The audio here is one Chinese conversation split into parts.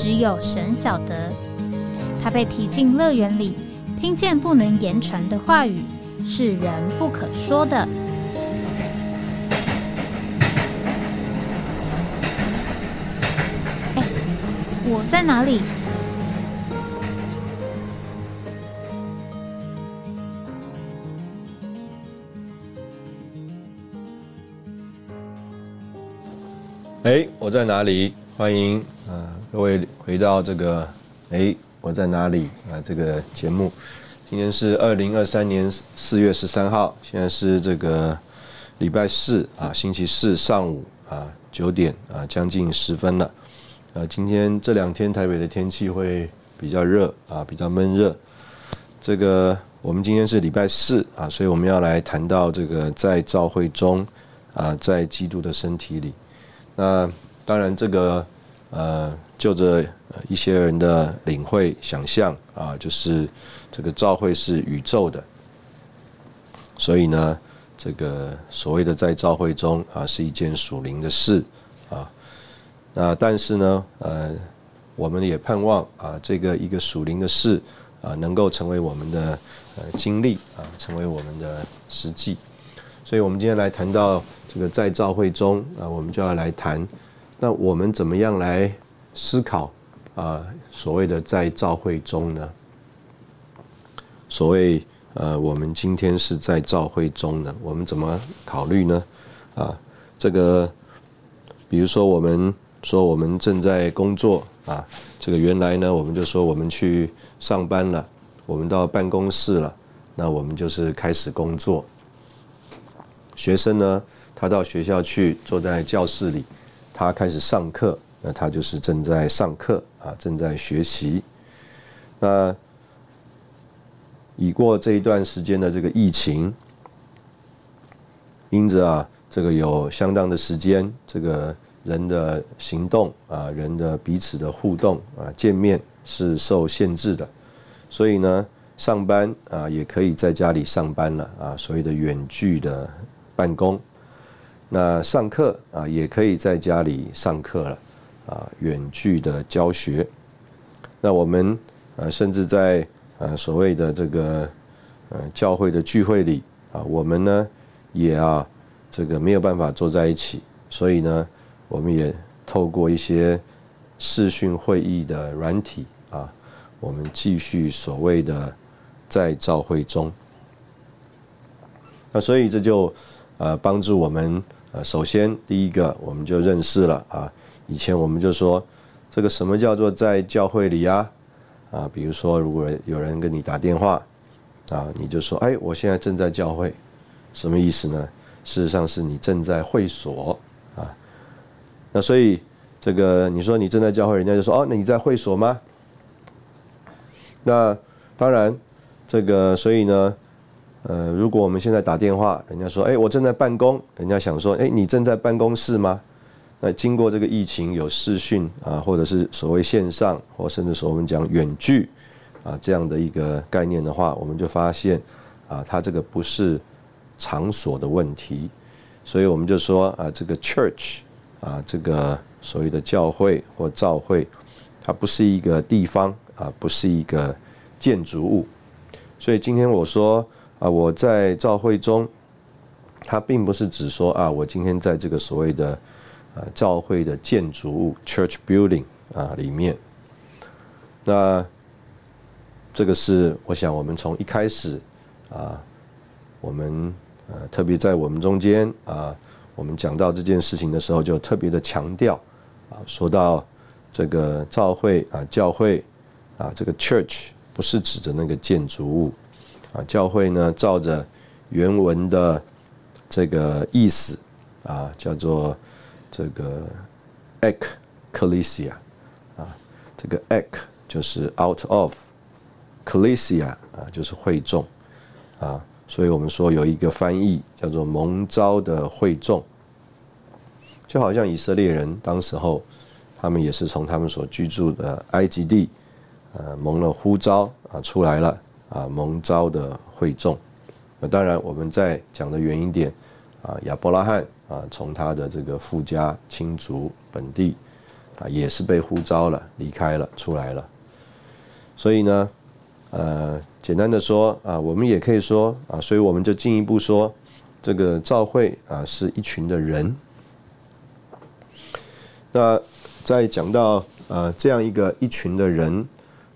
只有神晓得，他被提进乐园里，听见不能言传的话语，是人不可说的。哎，我在哪里？哎，我在哪里？欢迎啊！各位回到这个，哎，我在哪里啊？这个节目，今天是二零二三年四月十三号，现在是这个礼拜四啊，星期四上午啊九点啊，将近十分了。呃，今天这两天台北的天气会比较热啊，比较闷热。这个我们今天是礼拜四啊，所以我们要来谈到这个在教会中啊，在基督的身体里。那当然这个呃。就着一些人的领会、想象啊，就是这个教会是宇宙的，所以呢，这个所谓的在教会中啊，是一件属灵的事啊。那但是呢，呃，我们也盼望啊，这个一个属灵的事啊，能够成为我们的呃经历啊，成为我们的实际。所以我们今天来谈到这个在教会中啊，我们就要来谈，那我们怎么样来？思考啊，所谓的在教会中呢，所谓呃，我们今天是在教会中呢，我们怎么考虑呢？啊，这个，比如说我们说我们正在工作啊，这个原来呢，我们就说我们去上班了，我们到办公室了，那我们就是开始工作。学生呢，他到学校去，坐在教室里，他开始上课。那他就是正在上课啊，正在学习。那已过这一段时间的这个疫情，因着啊，这个有相当的时间，这个人的行动啊，人的彼此的互动啊，见面是受限制的，所以呢，上班啊也可以在家里上班了啊，所谓的远距的办公。那上课啊也可以在家里上课了。啊，远距的教学，那我们呃，甚至在呃所谓的这个呃教会的聚会里啊，我们呢也啊这个没有办法坐在一起，所以呢，我们也透过一些视讯会议的软体啊，我们继续所谓的在教会中。那所以这就呃帮助我们呃，首先第一个我们就认识了啊。以前我们就说，这个什么叫做在教会里呀？啊，比如说，如果有人跟你打电话，啊，你就说，哎，我现在正在教会，什么意思呢？事实上是你正在会所啊。那所以这个你说你正在教会，人家就说，哦，那你在会所吗？那当然，这个所以呢，呃，如果我们现在打电话，人家说，哎，我正在办公，人家想说，哎，你正在办公室吗？那经过这个疫情，有视讯啊，或者是所谓线上，或甚至说我们讲远距啊这样的一个概念的话，我们就发现啊，它这个不是场所的问题，所以我们就说啊，这个 church 啊，这个所谓的教会或教会，它不是一个地方啊，不是一个建筑物，所以今天我说啊，我在教会中，它并不是指说啊，我今天在这个所谓的。啊，教会的建筑物 （church building） 啊，里面，那这个是我想我们从一开始啊，我们呃特别在我们中间啊，我们讲到这件事情的时候，就特别的强调啊，说到这个教会啊，教会啊，这个 church 不是指着那个建筑物啊，教会呢，照着原文的这个意思啊，叫做。这个 ecclesia 啊，这个 ek 就是 out of，ecclesia 啊就是会众啊，所以我们说有一个翻译叫做蒙召的会众，就好像以色列人当时候，他们也是从他们所居住的埃及地，呃蒙了呼召啊出来了啊蒙召的会众，那当然我们在讲的原因点啊亚伯拉罕啊从他的这个富家亲族本地。啊，也是被呼召了，离开了，出来了。所以呢，呃，简单的说啊，我们也可以说啊，所以我们就进一步说，这个召会啊是一群的人。那在讲到呃这样一个一群的人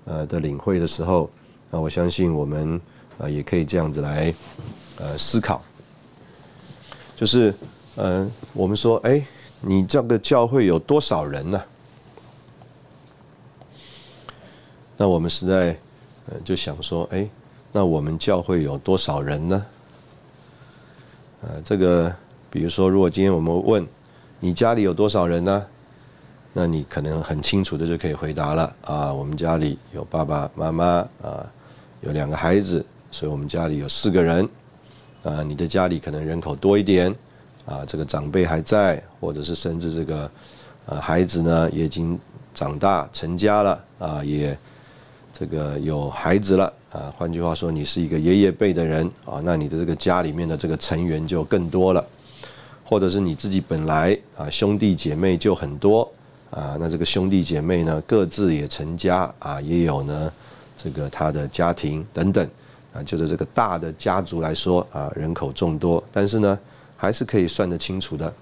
呃的领会的时候，那我相信我们啊也可以这样子来呃思考，就是嗯，我们说，哎，你这个教会有多少人呢？那我们实在，呃，就想说，哎，那我们教会有多少人呢？呃，这个，比如说，如果今天我们问你家里有多少人呢？那你可能很清楚的就可以回答了啊，我们家里有爸爸妈妈啊，有两个孩子，所以我们家里有四个人。啊，你的家里可能人口多一点，啊，这个长辈还在，或者是甚至这个，呃，孩子呢也已经长大成家了，啊，也。这个有孩子了啊，换句话说，你是一个爷爷辈的人啊，那你的这个家里面的这个成员就更多了，或者是你自己本来啊兄弟姐妹就很多啊，那这个兄弟姐妹呢各自也成家啊，也有呢这个他的家庭等等啊，就是这个大的家族来说啊，人口众多，但是呢还是可以算得清楚的，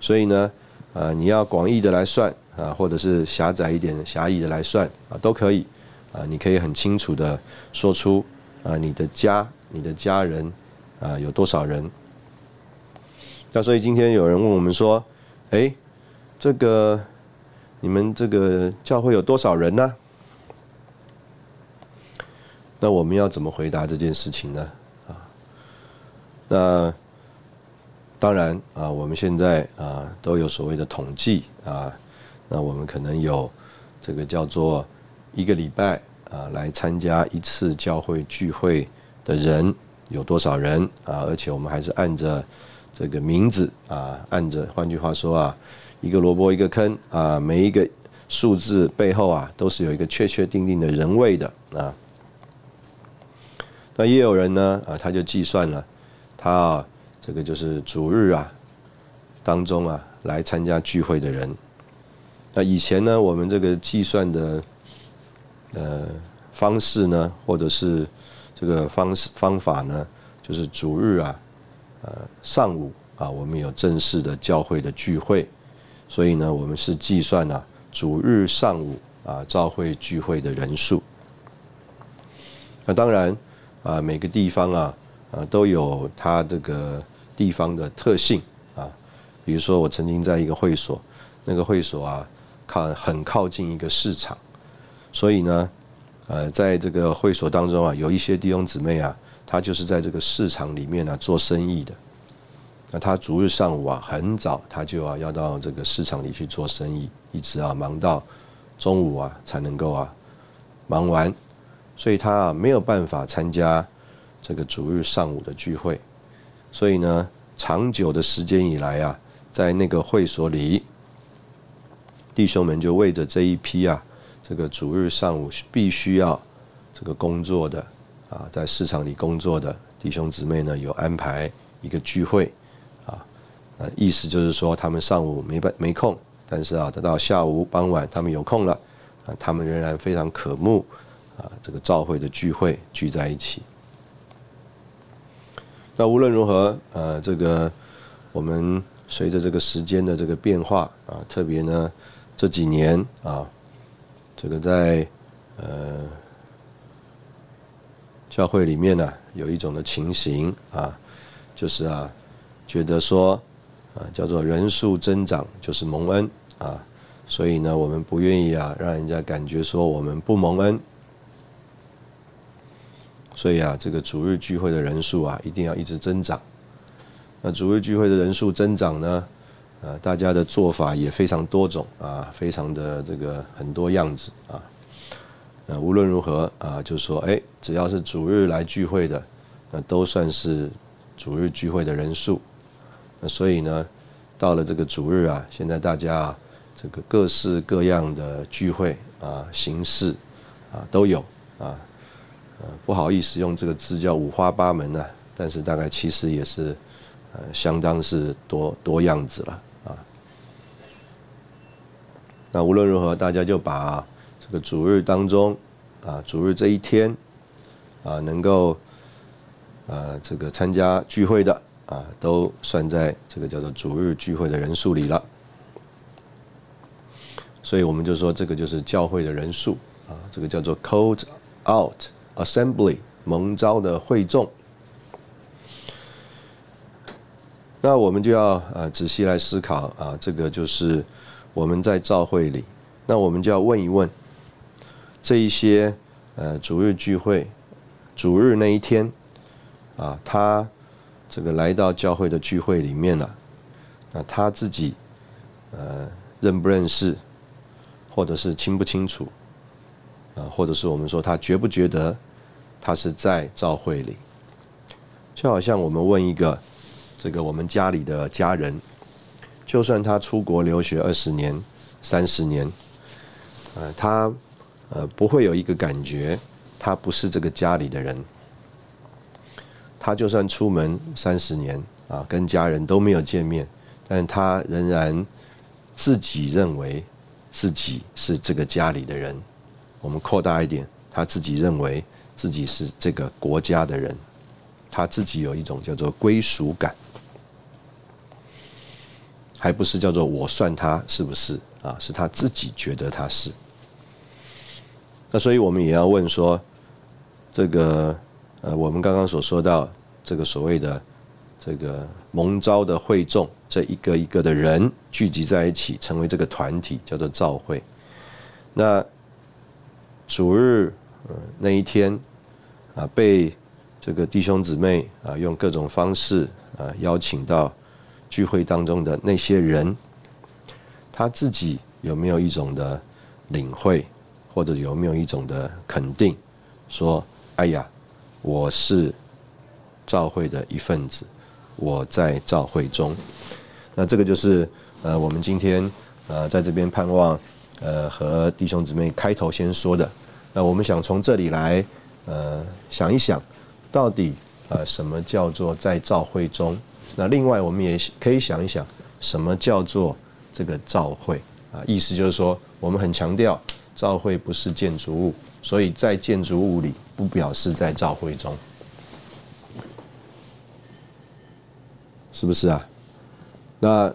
所以呢啊你要广义的来算啊，或者是狭窄一点狭义的来算啊，都可以。啊，你可以很清楚的说出啊，你的家、你的家人啊有多少人？那所以今天有人问我们说，哎，这个你们这个教会有多少人呢？那我们要怎么回答这件事情呢？啊，那当然啊，我们现在啊都有所谓的统计啊，那我们可能有这个叫做。一个礼拜啊，来参加一次教会聚会的人有多少人啊？而且我们还是按着这个名字啊，按着换句话说啊，一个萝卜一个坑啊，每一个数字背后啊，都是有一个确确定定的人位的啊。那也有人呢啊，他就计算了，他啊，这个就是主日啊当中啊来参加聚会的人。那以前呢，我们这个计算的。呃，方式呢，或者是这个方式方法呢，就是主日啊，呃，上午啊，我们有正式的教会的聚会，所以呢，我们是计算呢，主日上午啊，召会聚会的人数。那当然啊，每个地方啊，啊，都有它这个地方的特性啊，比如说我曾经在一个会所，那个会所啊，靠很靠近一个市场。所以呢，呃，在这个会所当中啊，有一些弟兄姊妹啊，他就是在这个市场里面呢做生意的。那他逐日上午啊，很早他就啊要到这个市场里去做生意，一直啊忙到中午啊才能够啊忙完，所以他啊没有办法参加这个逐日上午的聚会。所以呢，长久的时间以来啊，在那个会所里，弟兄们就为着这一批啊。这个主日上午必须要这个工作的啊，在市场里工作的弟兄姊妹呢，有安排一个聚会啊，呃，意思就是说他们上午没办没空，但是啊，等到下午傍晚他们有空了啊，他们仍然非常渴慕啊，这个召会的聚会聚在一起。那无论如何，呃，这个我们随着这个时间的这个变化啊，特别呢这几年啊。这个在呃教会里面呢，有一种的情形啊，就是啊，觉得说啊，叫做人数增长就是蒙恩啊，所以呢，我们不愿意啊，让人家感觉说我们不蒙恩，所以啊，这个主日聚会的人数啊，一定要一直增长。那主日聚会的人数增长呢，呃，大家的做法也非常多种啊，非常的这个很多样子啊。那无论如何啊，就说，哎，只要是主日来聚会的，那都算是主日聚会的人数。那所以呢，到了这个主日啊，现在大家这个各式各样的聚会啊形式啊都有啊。呃，不好意思用这个字叫五花八门呢，但是大概其实也是呃相当是多多样子了啊。那无论如何，大家就把。这个主日当中，啊，主日这一天，啊，能够，啊，这个参加聚会的，啊，都算在这个叫做主日聚会的人数里了。所以我们就说，这个就是教会的人数，啊，这个叫做 cold out assembly 蒙召的会众。那我们就要啊仔细来思考啊，这个就是我们在教会里，那我们就要问一问。这一些呃主日聚会，主日那一天，啊，他这个来到教会的聚会里面了，那他自己呃认不认识，或者是清不清楚，啊，或者是我们说他觉不觉得他是在教会里，就好像我们问一个这个我们家里的家人，就算他出国留学二十年、三十年，呃，他。呃，不会有一个感觉，他不是这个家里的人。他就算出门三十年啊，跟家人都没有见面，但他仍然自己认为自己是这个家里的人。我们扩大一点，他自己认为自己是这个国家的人，他自己有一种叫做归属感，还不是叫做我算他是不是啊？是他自己觉得他是。那所以我们也要问说，这个呃，我们刚刚所说到这个所谓的这个蒙召的会众，这一个一个的人聚集在一起，成为这个团体，叫做召会。那主日那一天啊，被这个弟兄姊妹啊用各种方式啊邀请到聚会当中的那些人，他自己有没有一种的领会？或者有没有一种的肯定，说：“哎呀，我是教会的一份子，我在教会中。”那这个就是呃，我们今天呃在这边盼望呃和弟兄姊妹开头先说的。那我们想从这里来呃想一想，到底呃什么叫做在照会中？那另外我们也可以想一想，什么叫做这个照会啊？意思就是说，我们很强调。照会不是建筑物，所以在建筑物里不表示在照会中，是不是啊？那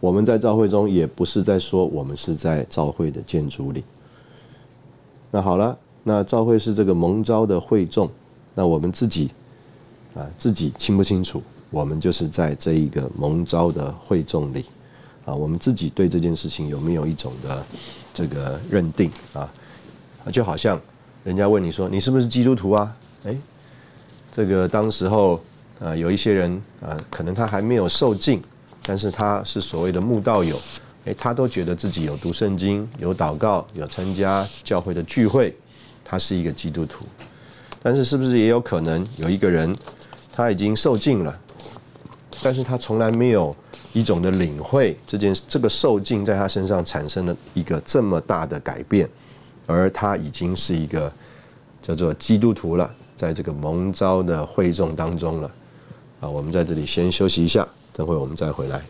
我们在教会中也不是在说我们是在教会的建筑里。那好了，那教会是这个蒙召的会众，那我们自己啊自己清不清楚？我们就是在这一个蒙召的会众里。啊，我们自己对这件事情有没有一种的这个认定啊？就好像人家问你说你是不是基督徒啊？哎，这个当时候啊，有一些人啊，可能他还没有受浸，但是他是所谓的慕道友，哎，他都觉得自己有读圣经、有祷告、有参加教会的聚会，他是一个基督徒。但是是不是也有可能有一个人他已经受尽了，但是他从来没有。一种的领会，这件这个受尽在他身上产生了一个这么大的改变，而他已经是一个叫做基督徒了，在这个蒙召的会众当中了。啊，我们在这里先休息一下，等会我们再回来。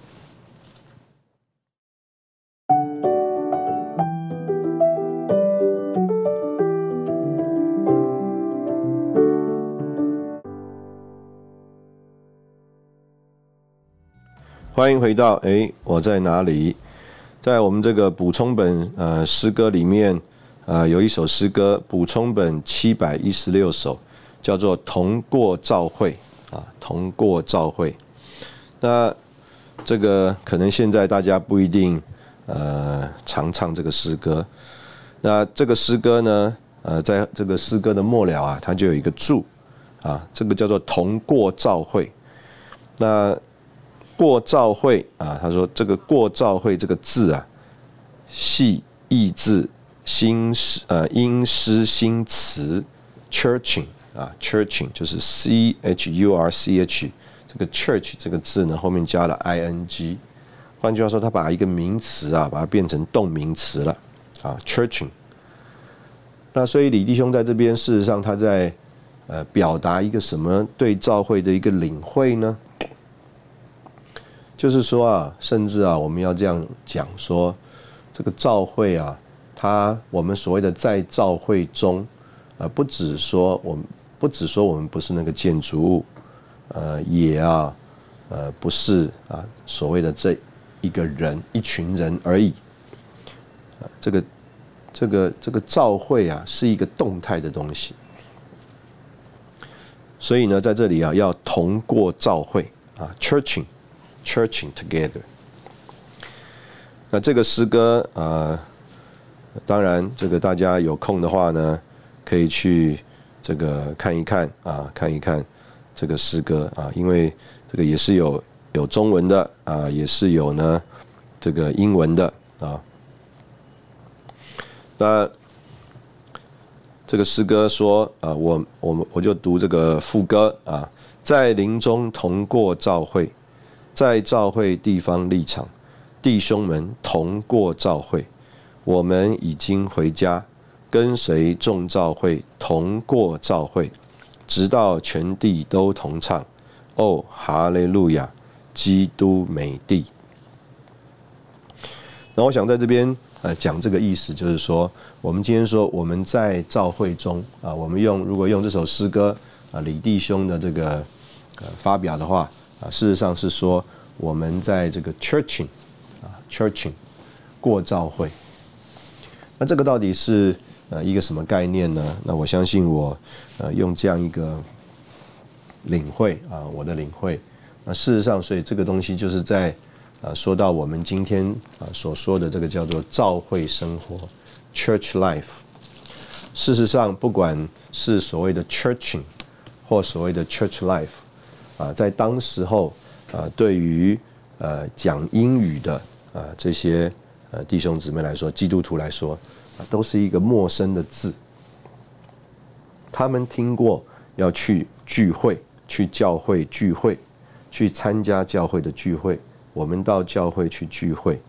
欢迎回到哎，我在哪里？在我们这个补充本呃诗歌里面，呃有一首诗歌，补充本七百一十六首，叫做《同过照会》啊，《同过照会》。那这个可能现在大家不一定呃常唱这个诗歌。那这个诗歌呢，呃，在这个诗歌的末了啊，它就有一个注啊，这个叫做《同过照会》。那过照会啊，他说这个过照会这个字啊，系意字新诗呃音诗新词 churching 啊 churching 就是 c h u r c h 这个 church 这个字呢后面加了 i n g，换句话说，他把一个名词啊把它变成动名词了啊 churching。那所以李弟兄在这边事实上他在呃表达一个什么对教会的一个领会呢？就是说啊，甚至啊，我们要这样讲说，这个教会啊，它我们所谓的在教会中，呃，不只说我们不只说我们不是那个建筑物，呃，也啊，呃，不是啊，所谓的这一个人一群人而已，啊，这个这个这个教会啊，是一个动态的东西，所以呢，在这里啊，要同过教会啊，churching。Churching together。那这个诗歌啊，当然，这个大家有空的话呢，可以去这个看一看啊，看一看这个诗歌啊，因为这个也是有有中文的啊，也是有呢这个英文的啊。那这个诗歌说啊，我我们我就读这个副歌啊，在林中同过照会。在召会地方立场，弟兄们同过召会，我们已经回家，跟随众召会同过召会，直到全地都同唱。哦，哈利路亚，基督美地。那我想在这边呃讲这个意思，就是说，我们今天说我们在召会中啊，我们用如果用这首诗歌啊李弟兄的这个呃发表的话。啊，事实上是说我们在这个 churching 啊 churching 过教会，那这个到底是呃一个什么概念呢？那我相信我呃用这样一个领会啊，我的领会，那事实上，所以这个东西就是在啊说到我们今天啊所说的这个叫做教会生活 church life。事实上，不管是所谓的 churching 或所谓的 church life。啊，在当时候，啊，对于呃讲英语的啊这些呃弟兄姊妹来说，基督徒来说，啊，都是一个陌生的字。他们听过要去聚会、去教会聚会、去参加教会的聚会，我们到教会去聚会，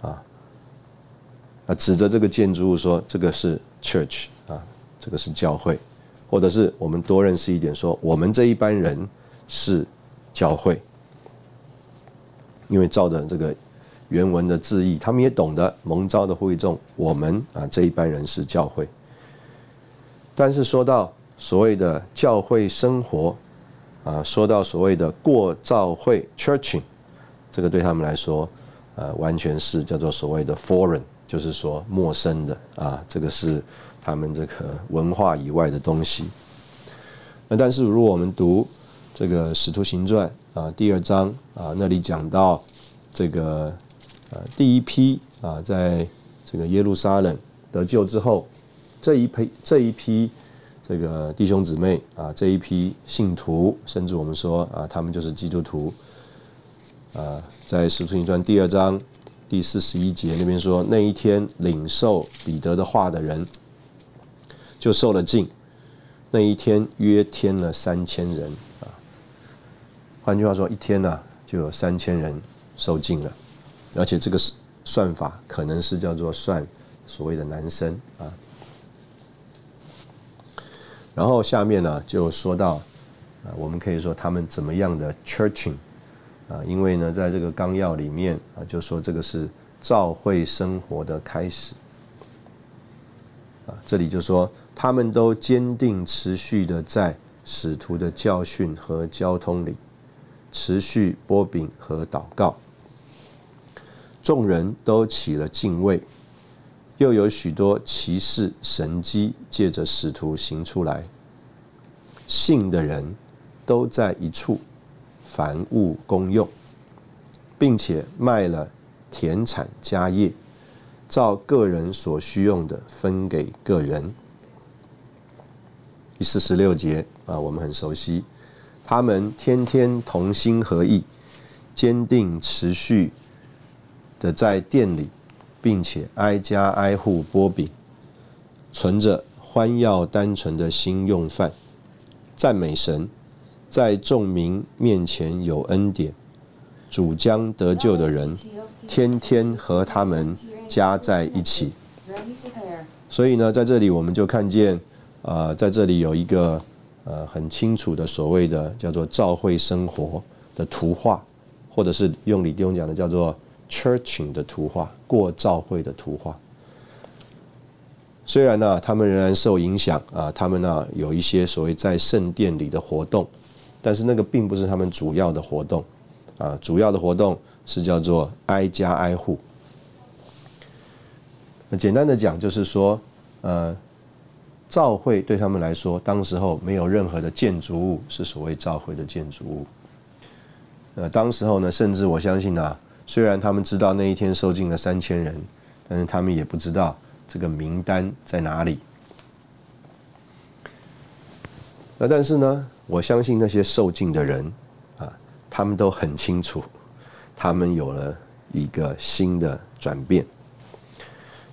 啊，啊，指着这个建筑物说这个是 church 啊，这个是教会，或者是我们多认识一点，说我们这一班人。是教会，因为照着这个原文的字义，他们也懂得蒙召的会众，我们啊这一班人是教会。但是说到所谓的教会生活，啊，说到所谓的过教会 （churching），这个对他们来说，呃，完全是叫做所谓的 foreign，就是说陌生的啊，这个是他们这个文化以外的东西。那但是如果我们读，这个《使徒行传》啊，第二章。啊，那里讲到这个呃第一批啊，在这个耶路撒冷得救之后，这一批这一批这个弟兄姊妹啊，这一批信徒，甚至我们说啊，他们就是基督徒。啊，在《使徒。行传》第二章第四十一节那边说，那一天领受彼得的话的人就受了禁，那一天约添了三千人。换句话说，一天呢就有三千人受尽了，而且这个算法可能是叫做算所谓的男生啊。然后下面呢就说到啊，我们可以说他们怎么样的 churching 啊，因为呢在这个纲要里面啊就说这个是教会生活的开始啊，这里就说他们都坚定持续的在使徒的教训和交通里。持续波饼和祷告，众人都起了敬畏，又有许多奇事神迹借着使徒行出来。信的人都在一处，凡物公用，并且卖了田产家业，照个人所需用的分给个人。第四十六节啊，我们很熟悉。他们天天同心合意，坚定持续的在店里，并且挨家挨户剥饼，存着欢耀单纯的心用饭，赞美神，在众民面前有恩典，主将得救的人，天天和他们加在一起。所以呢，在这里我们就看见，呃，在这里有一个呃很清楚的所谓的叫做教会生活的图画，或者是用李弟兄讲的叫做 churching 的图画，过教会的图画。虽然呢，他们仍然受影响啊，他们呢有一些所谓在圣殿里的活动，但是那个并不是他们主要的活动，啊，主要的活动是叫做挨家挨户。简单的讲，就是说，呃，教会对他们来说，当时候没有任何的建筑物是所谓教会的建筑物。呃，当时候呢，甚至我相信啊，虽然他们知道那一天受尽了三千人，但是他们也不知道这个名单在哪里。那但是呢，我相信那些受尽的人啊，他们都很清楚，他们有了一个新的转变。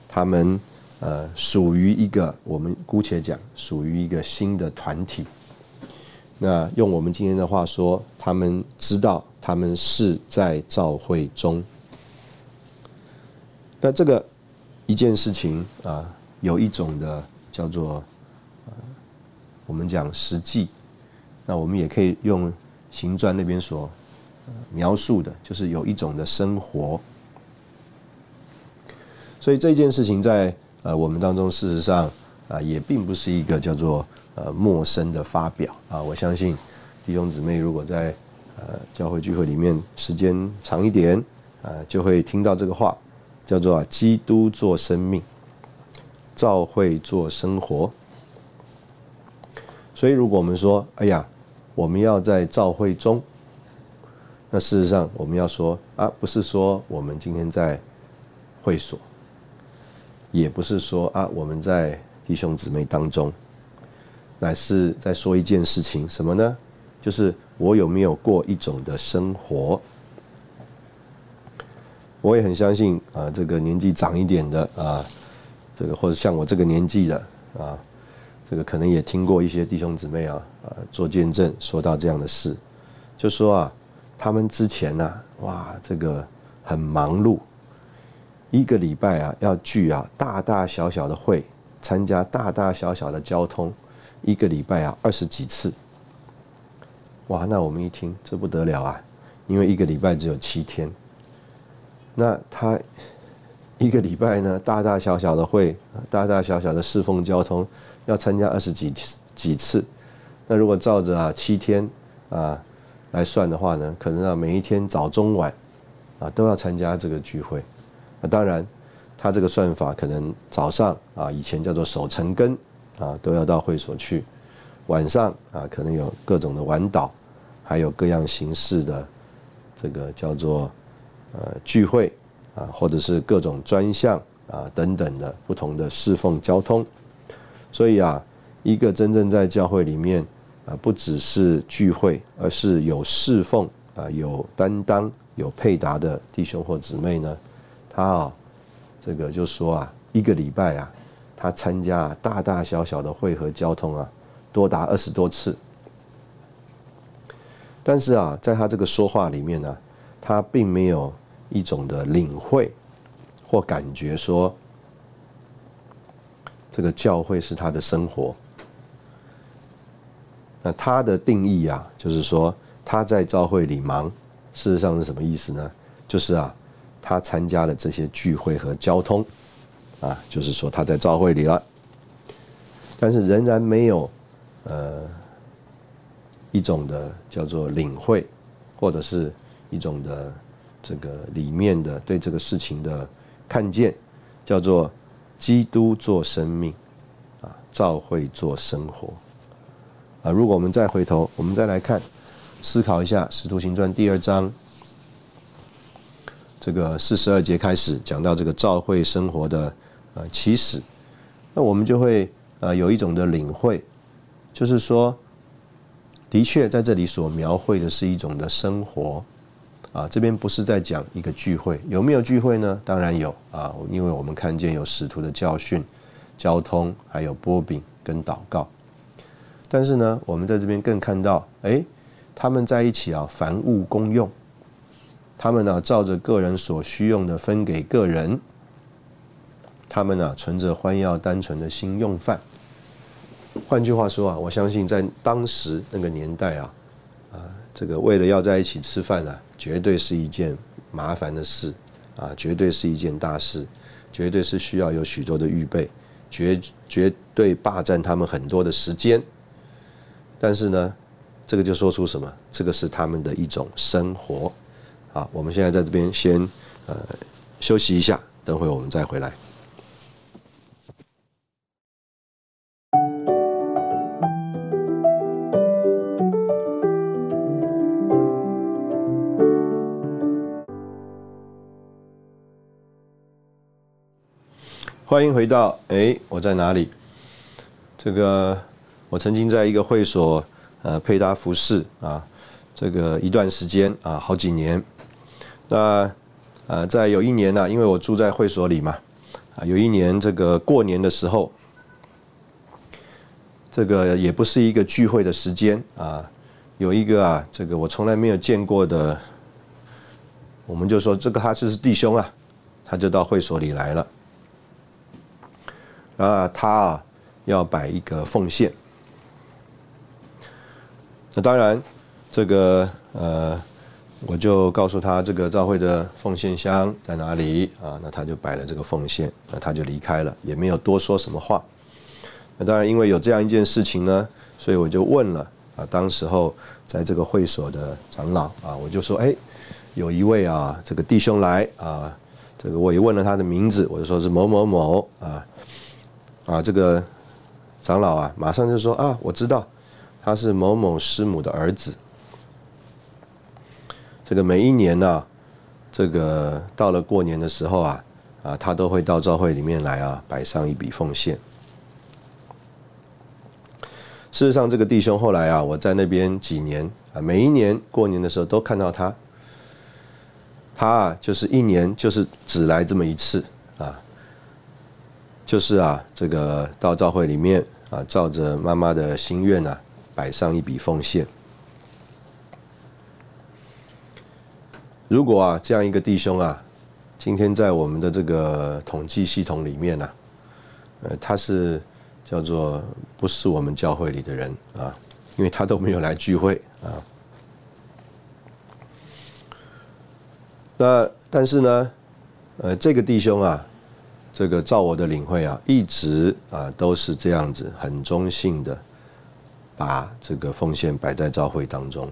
他们呃属于一个，我们姑且讲属于一个新的团体。那用我们今天的话说，他们知道他们是在教会中。那这个一件事情啊，有一种的叫做我们讲实际。那我们也可以用行传那边所描述的，就是有一种的生活。所以这件事情在呃我们当中，事实上啊也并不是一个叫做呃陌生的发表啊。我相信弟兄姊妹如果在呃教会聚会里面时间长一点啊，就会听到这个话，叫做啊基督做生命，教会做生活。所以如果我们说哎呀，我们要在教会中，那事实上我们要说啊，不是说我们今天在会所。也不是说啊，我们在弟兄姊妹当中，乃是在说一件事情，什么呢？就是我有没有过一种的生活？我也很相信啊，这个年纪长一点的啊，这个或者像我这个年纪的啊，这个可能也听过一些弟兄姊妹啊啊做见证，说到这样的事，就说啊，他们之前呢，哇，这个很忙碌。一个礼拜啊，要聚啊大大小小的会，参加大大小小的交通，一个礼拜啊二十几次。哇，那我们一听这不得了啊，因为一个礼拜只有七天。那他一个礼拜呢，大大小小的会，大大小小的侍奉交通，要参加二十几几次。那如果照着啊七天啊来算的话呢，可能啊每一天早中晚啊都要参加这个聚会。那当然，他这个算法可能早上啊，以前叫做守成根啊，都要到会所去；晚上啊，可能有各种的晚祷，还有各样形式的这个叫做呃聚会啊，或者是各种专项啊等等的不同的侍奉交通。所以啊，一个真正在教会里面啊，不只是聚会，而是有侍奉啊、有担当、有配搭的弟兄或姊妹呢。他啊，这个就说啊，一个礼拜啊，他参加大大小小的会和交通啊，多达二十多次。但是啊，在他这个说话里面呢，他并没有一种的领会或感觉说，这个教会是他的生活。那他的定义啊，就是说他在教会里忙，事实上是什么意思呢？就是啊。他参加了这些聚会和交通，啊，就是说他在教会里了，但是仍然没有，呃，一种的叫做领会，或者是一种的这个里面的对这个事情的看见，叫做基督做生命，啊，教会做生活，啊，如果我们再回头，我们再来看，思考一下《使徒行传》第二章。这个四十二节开始讲到这个教会生活的呃起始，那我们就会呃有一种的领会，就是说，的确在这里所描绘的是一种的生活，啊，这边不是在讲一个聚会，有没有聚会呢？当然有啊，因为我们看见有使徒的教训、交通，还有波饼跟祷告。但是呢，我们在这边更看到，哎，他们在一起啊，凡物公用，他们呢照着个人所需用的分给个人，他们呢存着欢要单纯的心用饭。换句话说啊，我相信在当时那个年代啊，啊，这个为了要在一起吃饭啊。绝对是一件麻烦的事，啊，绝对是一件大事，绝对是需要有许多的预备，绝绝对霸占他们很多的时间。但是呢，这个就说出什么？这个是他们的一种生活。好，我们现在在这边先呃休息一下，等会我们再回来。欢迎回到哎，我在哪里？这个我曾经在一个会所呃配搭服饰啊，这个一段时间啊，好几年。那呃，在有一年呢，因为我住在会所里嘛，啊，有一年这个过年的时候，这个也不是一个聚会的时间啊，有一个啊，这个我从来没有见过的，我们就说这个他就是弟兄啊，他就到会所里来了。啊，他啊要摆一个奉献。那当然，这个呃，我就告诉他这个教会的奉献箱在哪里啊？那他就摆了这个奉献，那他就离开了，也没有多说什么话。那当然，因为有这样一件事情呢，所以我就问了啊，当时候在这个会所的长老啊，我就说，哎，有一位啊，这个弟兄来啊，这个我也问了他的名字，我就说是某某某啊。啊，这个长老啊，马上就说啊，我知道他是某某师母的儿子。这个每一年呢，这个到了过年的时候啊，啊，他都会到教会里面来啊，摆上一笔奉献。事实上，这个弟兄后来啊，我在那边几年啊，每一年过年的时候都看到他。他啊，就是一年就是只来这么一次啊。就是啊，这个到教会里面啊，照着妈妈的心愿啊，摆上一笔奉献。如果啊，这样一个弟兄啊，今天在我们的这个统计系统里面呢，呃，他是叫做不是我们教会里的人啊，因为他都没有来聚会啊。那但是呢，呃，这个弟兄啊。这个照我的领会啊，一直啊都是这样子，很中性的，把这个奉献摆在教会当中。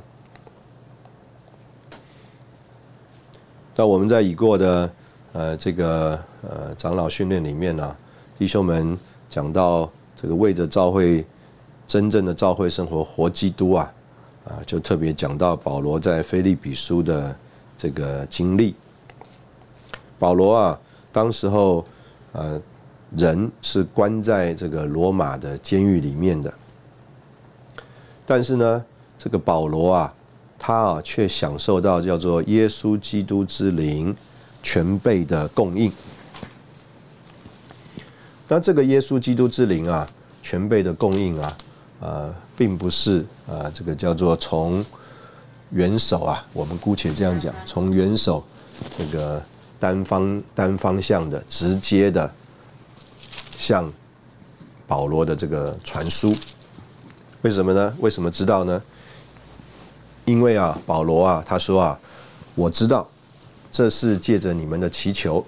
那我们在已过的呃这个呃长老训练里面呢，弟兄们讲到这个为着教会真正的教会生活活基督啊，啊就特别讲到保罗在菲利比书的这个经历。保罗啊，当时候。呃，人是关在这个罗马的监狱里面的，但是呢，这个保罗啊，他啊却享受到叫做耶稣基督之灵全备的供应。那这个耶稣基督之灵啊，全备的供应啊，呃，并不是啊，这个叫做从元首啊，我们姑且这样讲，从元首这个。单方单方向的直接的向保罗的这个传输，为什么呢？为什么知道呢？因为啊，保罗啊，他说啊，我知道这是借着你们的祈求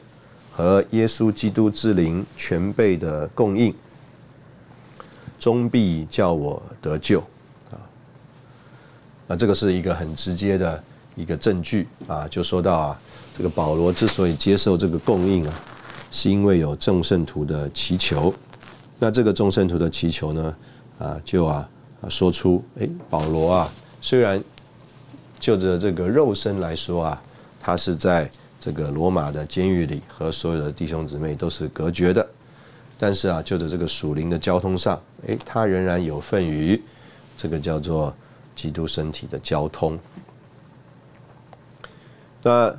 和耶稣基督之灵全备的供应，终必叫我得救啊。那这个是一个很直接的一个证据啊，就说到啊。这个保罗之所以接受这个供应啊，是因为有众圣徒的祈求。那这个众圣徒的祈求呢，啊，就啊说出，哎，保罗啊，虽然就着这个肉身来说啊，他是在这个罗马的监狱里和所有的弟兄姊妹都是隔绝的，但是啊，就着这个属灵的交通上，哎，他仍然有份于这个叫做基督身体的交通。那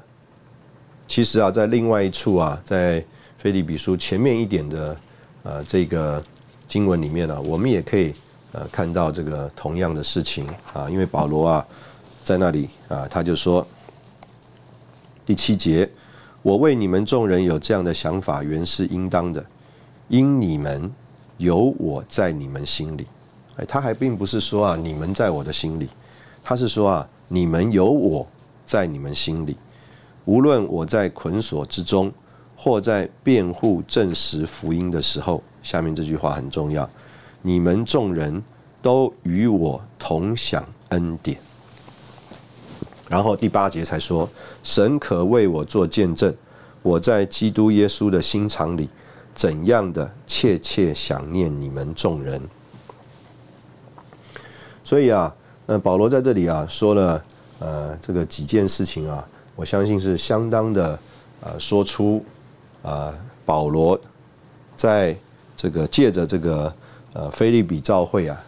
其实啊，在另外一处啊，在菲利比书前面一点的呃这个经文里面呢，我们也可以呃看到这个同样的事情啊，因为保罗啊在那里啊，他就说第七节，我为你们众人有这样的想法，原是应当的，因你们有我在你们心里。哎，他还并不是说啊，你们在我的心里，他是说啊，你们有我在你们心里。无论我在捆锁之中，或在辩护证实福音的时候，下面这句话很重要，你们众人都与我同享恩典。然后第八节才说，神可为我做见证，我在基督耶稣的心肠里，怎样的切切想念你们众人。所以啊，那保罗在这里啊说了呃这个几件事情啊。我相信是相当的，呃，说出，啊，保罗在这个借着这个呃菲利比教会啊，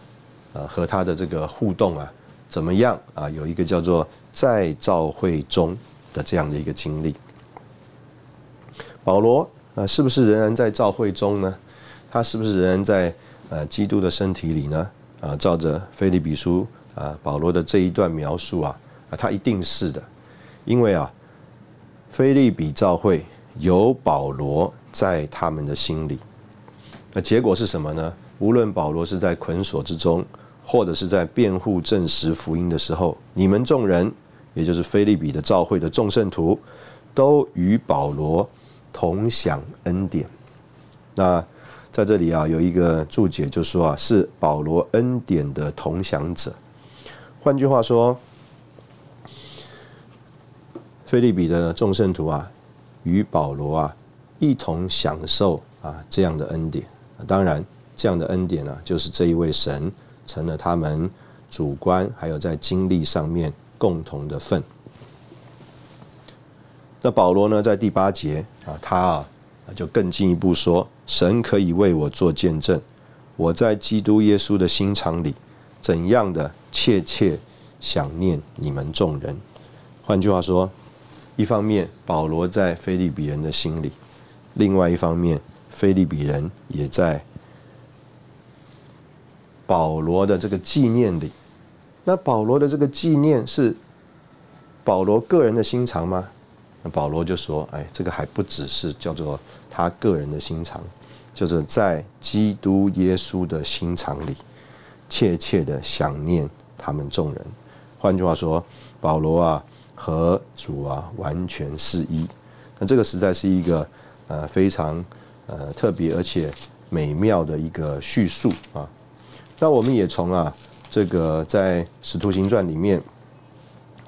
呃和他的这个互动啊，怎么样啊？有一个叫做在教会中的这样的一个经历。保罗啊，是不是仍然在教会中呢？他是不是仍然在呃基督的身体里呢？啊，照着菲利比书啊，保罗的这一段描述啊，啊，他一定是的。因为啊，菲利比教会有保罗在他们的心里，那结果是什么呢？无论保罗是在捆锁之中，或者是在辩护证实福音的时候，你们众人，也就是菲利比的教会的众圣徒，都与保罗同享恩典。那在这里啊，有一个注解就说啊，是保罗恩典的同享者。换句话说。菲利比的众圣徒啊，与保罗啊一同享受啊这样的恩典。当然，这样的恩典呢，就是这一位神成了他们主观还有在经历上面共同的份。那保罗呢，在第八节啊，他啊就更进一步说：神可以为我做见证，我在基督耶稣的心肠里怎样的切切想念你们众人。换句话说。一方面，保罗在菲利比人的心里；另外一方面，菲利比人也在保罗的这个纪念里。那保罗的这个纪念是保罗个人的心肠吗？那保罗就说：“哎，这个还不只是叫做他个人的心肠，就是在基督耶稣的心肠里，切切的想念他们众人。”换句话说，保罗啊。和主啊完全是一，那这个实在是一个呃非常呃特别而且美妙的一个叙述啊。那我们也从啊这个在使徒行传里面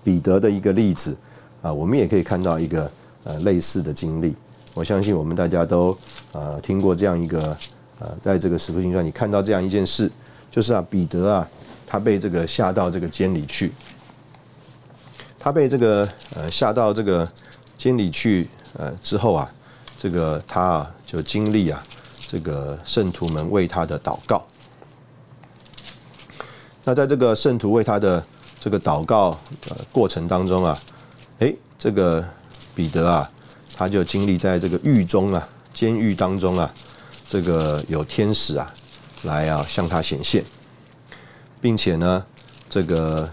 彼得的一个例子啊，我们也可以看到一个呃类似的经历。我相信我们大家都呃听过这样一个呃在这个使徒行传里看到这样一件事，就是啊彼得啊他被这个下到这个监里去。他被这个呃下到这个监里去呃之后啊，这个他啊就经历啊这个圣徒们为他的祷告。那在这个圣徒为他的这个祷告呃过程当中啊，哎，这个彼得啊，他就经历在这个狱中啊，监狱当中啊，这个有天使啊来啊向他显现，并且呢，这个。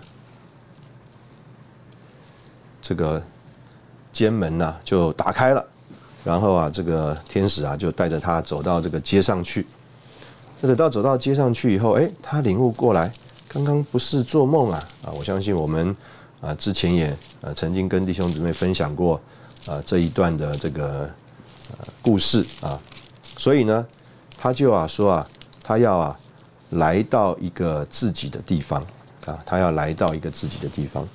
这个监门呐就打开了，然后啊，这个天使啊就带着他走到这个街上去。那等到走到街上去以后，哎，他领悟过来，刚刚不是做梦啊！啊，我相信我们啊之前也呃曾经跟弟兄姊妹分享过啊这一段的这个呃故事啊，所以呢，他就啊说啊，他要啊来到一个自己的地方啊，他要来到一个自己的地方。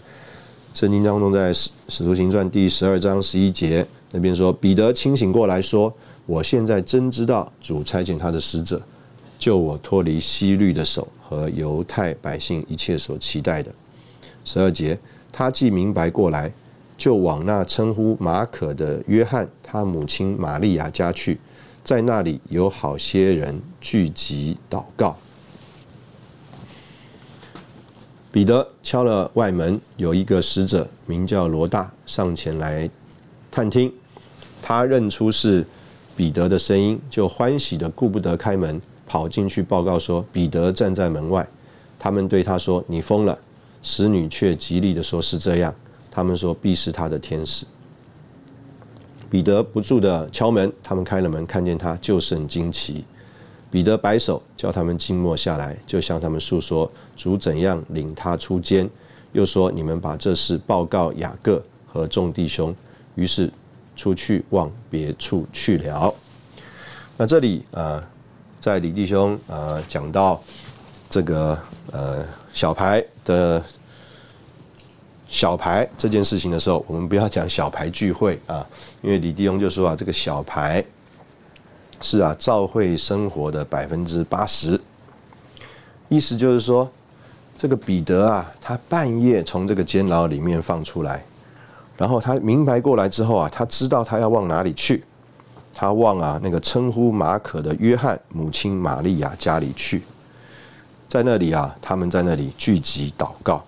圣经当中，在使使徒行传第十二章十一节那边说，彼得清醒过来说：“我现在真知道主差遣他的使者，救我脱离西律的手和犹太百姓一切所期待的。”十二节，他既明白过来，就往那称呼马可的约翰他母亲玛利亚家去，在那里有好些人聚集祷告。彼得敲了外门，有一个使者名叫罗大上前来探听，他认出是彼得的声音，就欢喜的顾不得开门，跑进去报告说：彼得站在门外。他们对他说：“你疯了。”使女却极力的说：“是这样。”他们说：“必是他的天使。”彼得不住的敲门，他们开了门，看见他，就甚惊奇。彼得摆手，叫他们静默下来，就向他们诉说主怎样领他出监，又说：“你们把这事报告雅各和众弟兄。”于是出去往别处去了。那这里啊，在李弟兄啊讲到这个呃小牌的。小牌这件事情的时候，我们不要讲小牌聚会啊，因为李弟兄就说啊，这个小牌是啊，教会生活的百分之八十。意思就是说，这个彼得啊，他半夜从这个监牢里面放出来，然后他明白过来之后啊，他知道他要往哪里去，他往啊那个称呼马可的约翰母亲玛利亚家里去，在那里啊，他们在那里聚集祷告。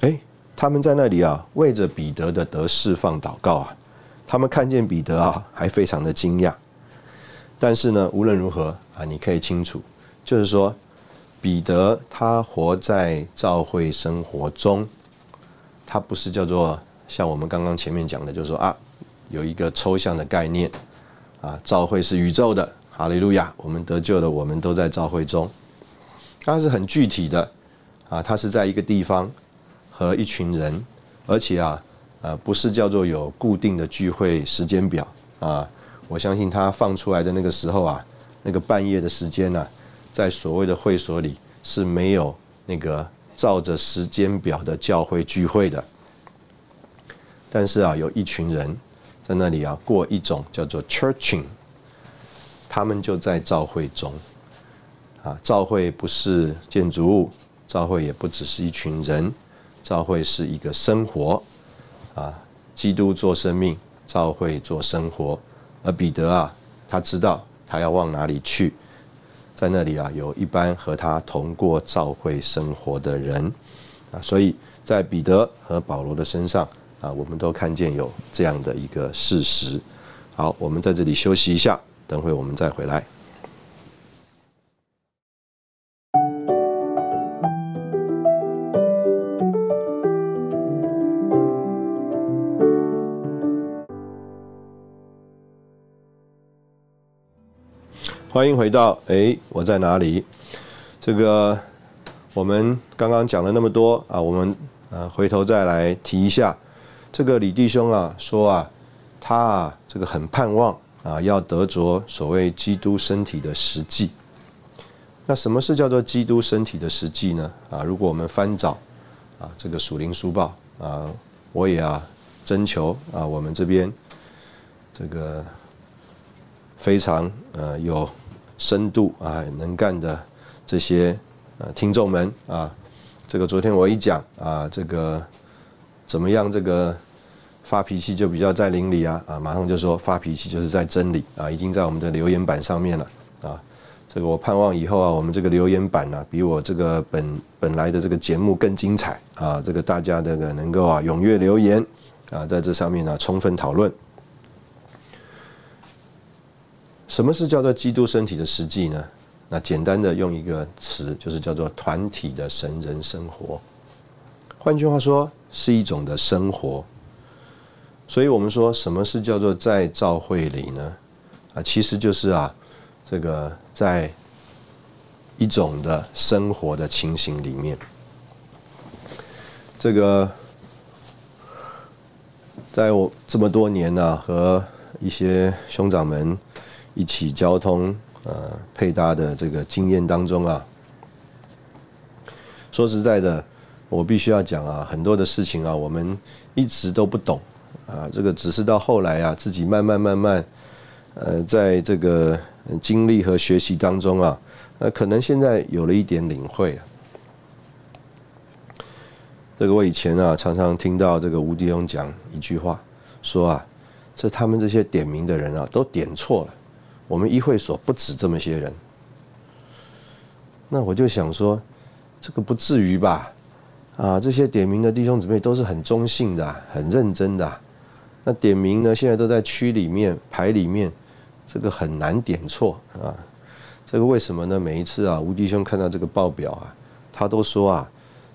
哎，他们在那里啊，为着彼得的得释放祷告啊。他们看见彼得啊，还非常的惊讶。但是呢，无论如何啊，你可以清楚，就是说，彼得他活在教会生活中，他不是叫做像我们刚刚前面讲的，就是说啊，有一个抽象的概念啊，教会是宇宙的，哈利路亚，我们得救了，我们都在教会中。它是很具体的啊，它是在一个地方。和一群人，而且啊，呃，不是叫做有固定的聚会时间表啊。我相信他放出来的那个时候啊，那个半夜的时间呢，在所谓的会所里是没有那个照着时间表的教会聚会的。但是啊，有一群人在那里啊过一种叫做 churching，他们就在教会中啊。教会不是建筑物，教会也不只是一群人。教会是一个生活，啊，基督做生命，教会做生活，而彼得啊，他知道他要往哪里去，在那里啊，有一班和他同过教会生活的人，啊，所以在彼得和保罗的身上啊，我们都看见有这样的一个事实。好，我们在这里休息一下，等会我们再回来。欢迎回到哎，我在哪里？这个我们刚刚讲了那么多啊，我们呃回头再来提一下，这个李弟兄啊说啊，他啊这个很盼望啊要得着所谓基督身体的实际。那什么是叫做基督身体的实际呢？啊，如果我们翻找啊这个属灵书报啊，我也啊征求啊我们这边这个非常呃有。深度啊，能干的这些呃听众们啊，这个昨天我一讲啊，这个怎么样？这个发脾气就比较在灵里啊啊，马上就说发脾气就是在真理啊，已经在我们的留言板上面了啊。这个我盼望以后啊，我们这个留言板呢，比我这个本本来的这个节目更精彩啊。这个大家这个能够啊踊跃留言啊，在这上面呢充分讨论。什么是叫做基督身体的实际呢？那简单的用一个词，就是叫做团体的神人生活。换句话说，是一种的生活。所以我们说，什么是叫做在教会里呢？啊，其实就是啊，这个在一种的生活的情形里面，这个在我这么多年呢，和一些兄长们。一起交通，呃，配搭的这个经验当中啊，说实在的，我必须要讲啊，很多的事情啊，我们一直都不懂啊，这个只是到后来啊，自己慢慢慢慢，呃，在这个经历和学习当中啊，呃，可能现在有了一点领会。这个我以前啊，常常听到这个吴迪勇讲一句话，说啊，这他们这些点名的人啊，都点错了。我们议会所不止这么些人，那我就想说，这个不至于吧？啊，这些点名的弟兄姊妹都是很中性的，很认真的。那点名呢，现在都在区里面排里面，这个很难点错啊。这个为什么呢？每一次啊，吴迪兄看到这个报表啊，他都说啊，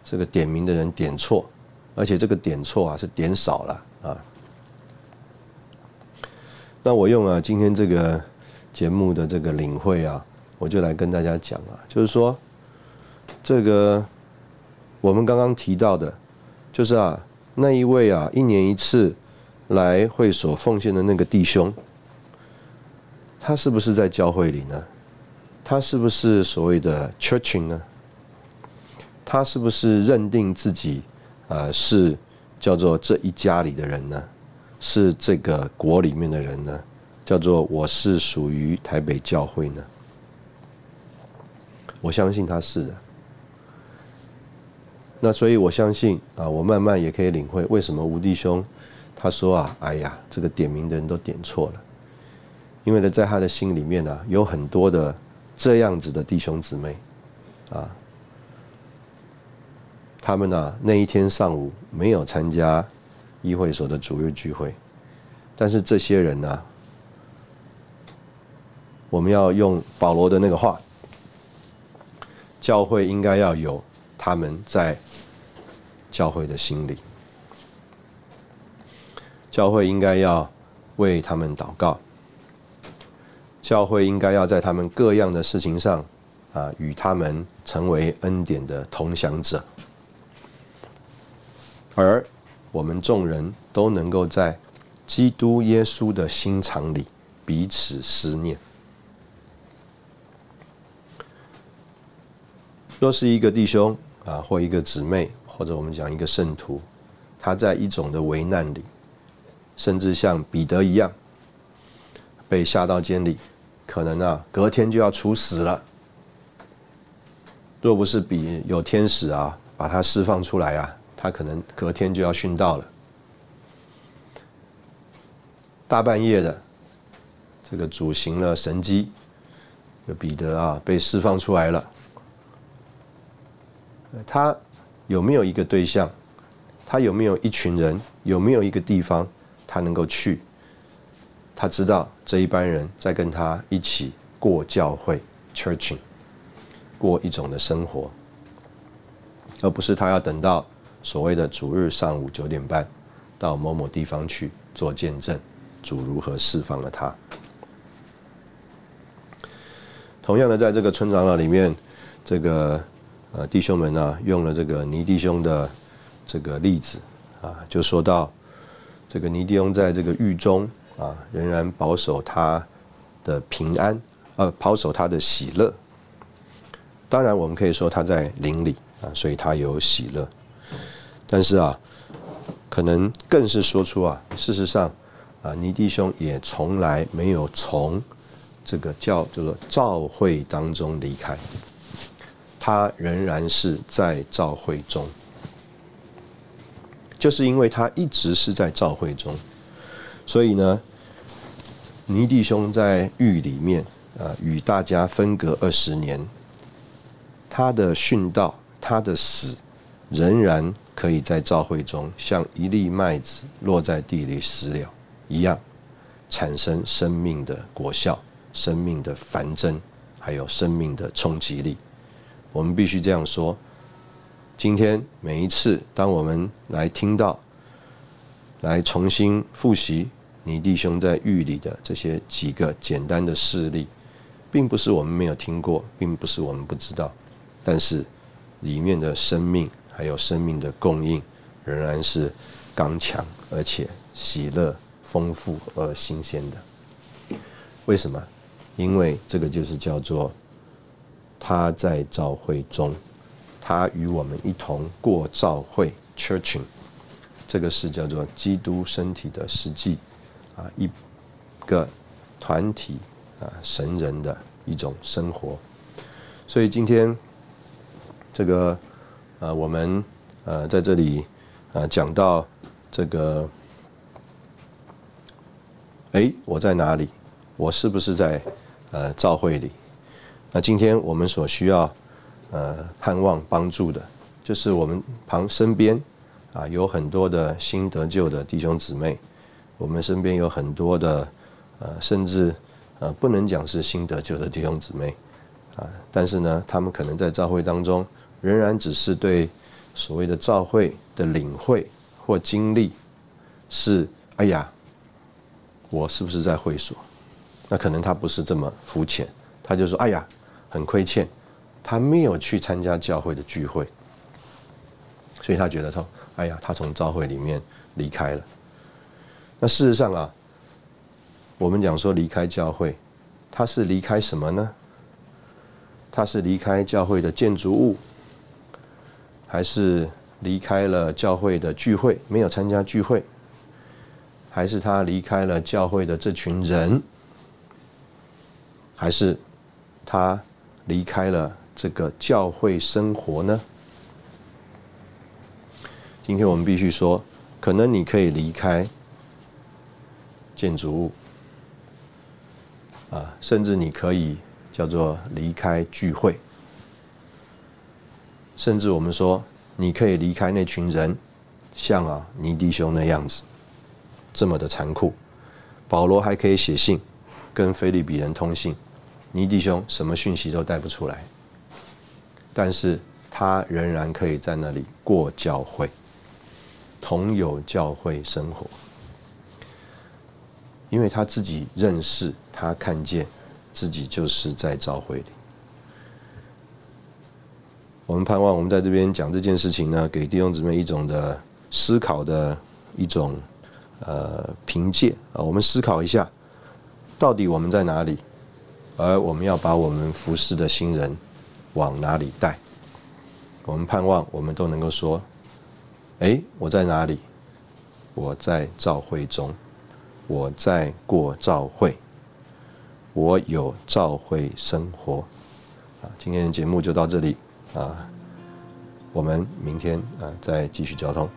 这个点名的人点错，而且这个点错啊是点少了啊。那我用啊今天这个节目的这个领会啊，我就来跟大家讲啊，就是说这个。我们刚刚提到的，就是啊，那一位啊，一年一次来会所奉献的那个弟兄，他是不是在教会里呢？他是不是所谓的 churching 呢？他是不是认定自己啊是叫做这一家里的人呢？是这个国里面的人呢？叫做我是属于台北教会呢？我相信他是的。那所以，我相信啊，我慢慢也可以领会为什么吴弟兄他说啊，哎呀，这个点名的人都点错了，因为呢，在他的心里面呢，有很多的这样子的弟兄姊妹啊，他们呢那一天上午没有参加议会所的主日聚会，但是这些人呢，我们要用保罗的那个话，教会应该要有他们在。教会的心理，教会应该要为他们祷告，教会应该要在他们各样的事情上啊，与他们成为恩典的同享者，而我们众人都能够在基督耶稣的心肠里彼此思念。若是一个弟兄啊，或一个姊妹。或者我们讲一个圣徒，他在一种的危难里，甚至像彼得一样，被下到监里，可能啊隔天就要处死了。若不是比有天使啊把他释放出来啊，他可能隔天就要殉道了。大半夜的，这个主行了神迹，这彼得啊被释放出来了，他。有没有一个对象？他有没有一群人？有没有一个地方他能够去？他知道这一班人在跟他一起过教会 （churching），过一种的生活，而不是他要等到所谓的主日上午九点半到某某地方去做见证，主如何释放了他。同样的，在这个村长老里面，这个。呃，弟兄们呢，用了这个尼弟兄的这个例子啊，就说到这个尼弟兄在这个狱中啊，仍然保守他的平安，呃，保守他的喜乐。当然，我们可以说他在灵里啊，所以他有喜乐。但是啊，可能更是说出啊，事实上啊，尼弟兄也从来没有从这个叫叫做教会当中离开。他仍然是在召会中，就是因为他一直是在召会中，所以呢，尼弟兄在狱里面啊，与大家分隔二十年，他的殉道，他的死，仍然可以在召会中，像一粒麦子落在地里死了一样，产生生命的果效、生命的繁增，还有生命的冲击力。我们必须这样说：今天每一次，当我们来听到、来重新复习你弟兄在狱里的这些几个简单的事例，并不是我们没有听过，并不是我们不知道，但是里面的生命还有生命的供应，仍然是刚强而且喜乐、丰富而新鲜的。为什么？因为这个就是叫做。他在教会中，他与我们一同过教会 （churching），这个是叫做基督身体的实际啊，一个团体啊，神人的一种生活。所以今天这个呃，我们呃在这里啊讲到这个，哎，我在哪里？我是不是在呃教会里？那今天我们所需要呃盼望帮助的，就是我们旁身边啊有很多的新得救的弟兄姊妹，我们身边有很多的呃甚至呃不能讲是新得救的弟兄姊妹啊，但是呢，他们可能在教会当中仍然只是对所谓的教会的领会或经历是哎呀，我是不是在会所？那可能他不是这么肤浅，他就说：“哎呀，很亏欠，他没有去参加教会的聚会，所以他觉得说，哎呀，他从教会里面离开了。那事实上啊，我们讲说离开教会，他是离开什么呢？他是离开教会的建筑物，还是离开了教会的聚会，没有参加聚会，还是他离开了教会的这群人？”还是他离开了这个教会生活呢？今天我们必须说，可能你可以离开建筑物，啊，甚至你可以叫做离开聚会，甚至我们说你可以离开那群人，像啊尼弟兄那样子，这么的残酷。保罗还可以写信跟菲利比人通信。尼弟兄什么讯息都带不出来，但是他仍然可以在那里过教会，同有教会生活，因为他自己认识，他看见自己就是在教会里。我们盼望我们在这边讲这件事情呢，给弟兄姊妹一种的思考的一种呃凭借啊，我们思考一下，到底我们在哪里？而我们要把我们服侍的新人往哪里带？我们盼望我们都能够说：“哎，我在哪里？我在照会中，我在过照会，我有照会生活。”啊，今天的节目就到这里啊，我们明天啊再继续交通。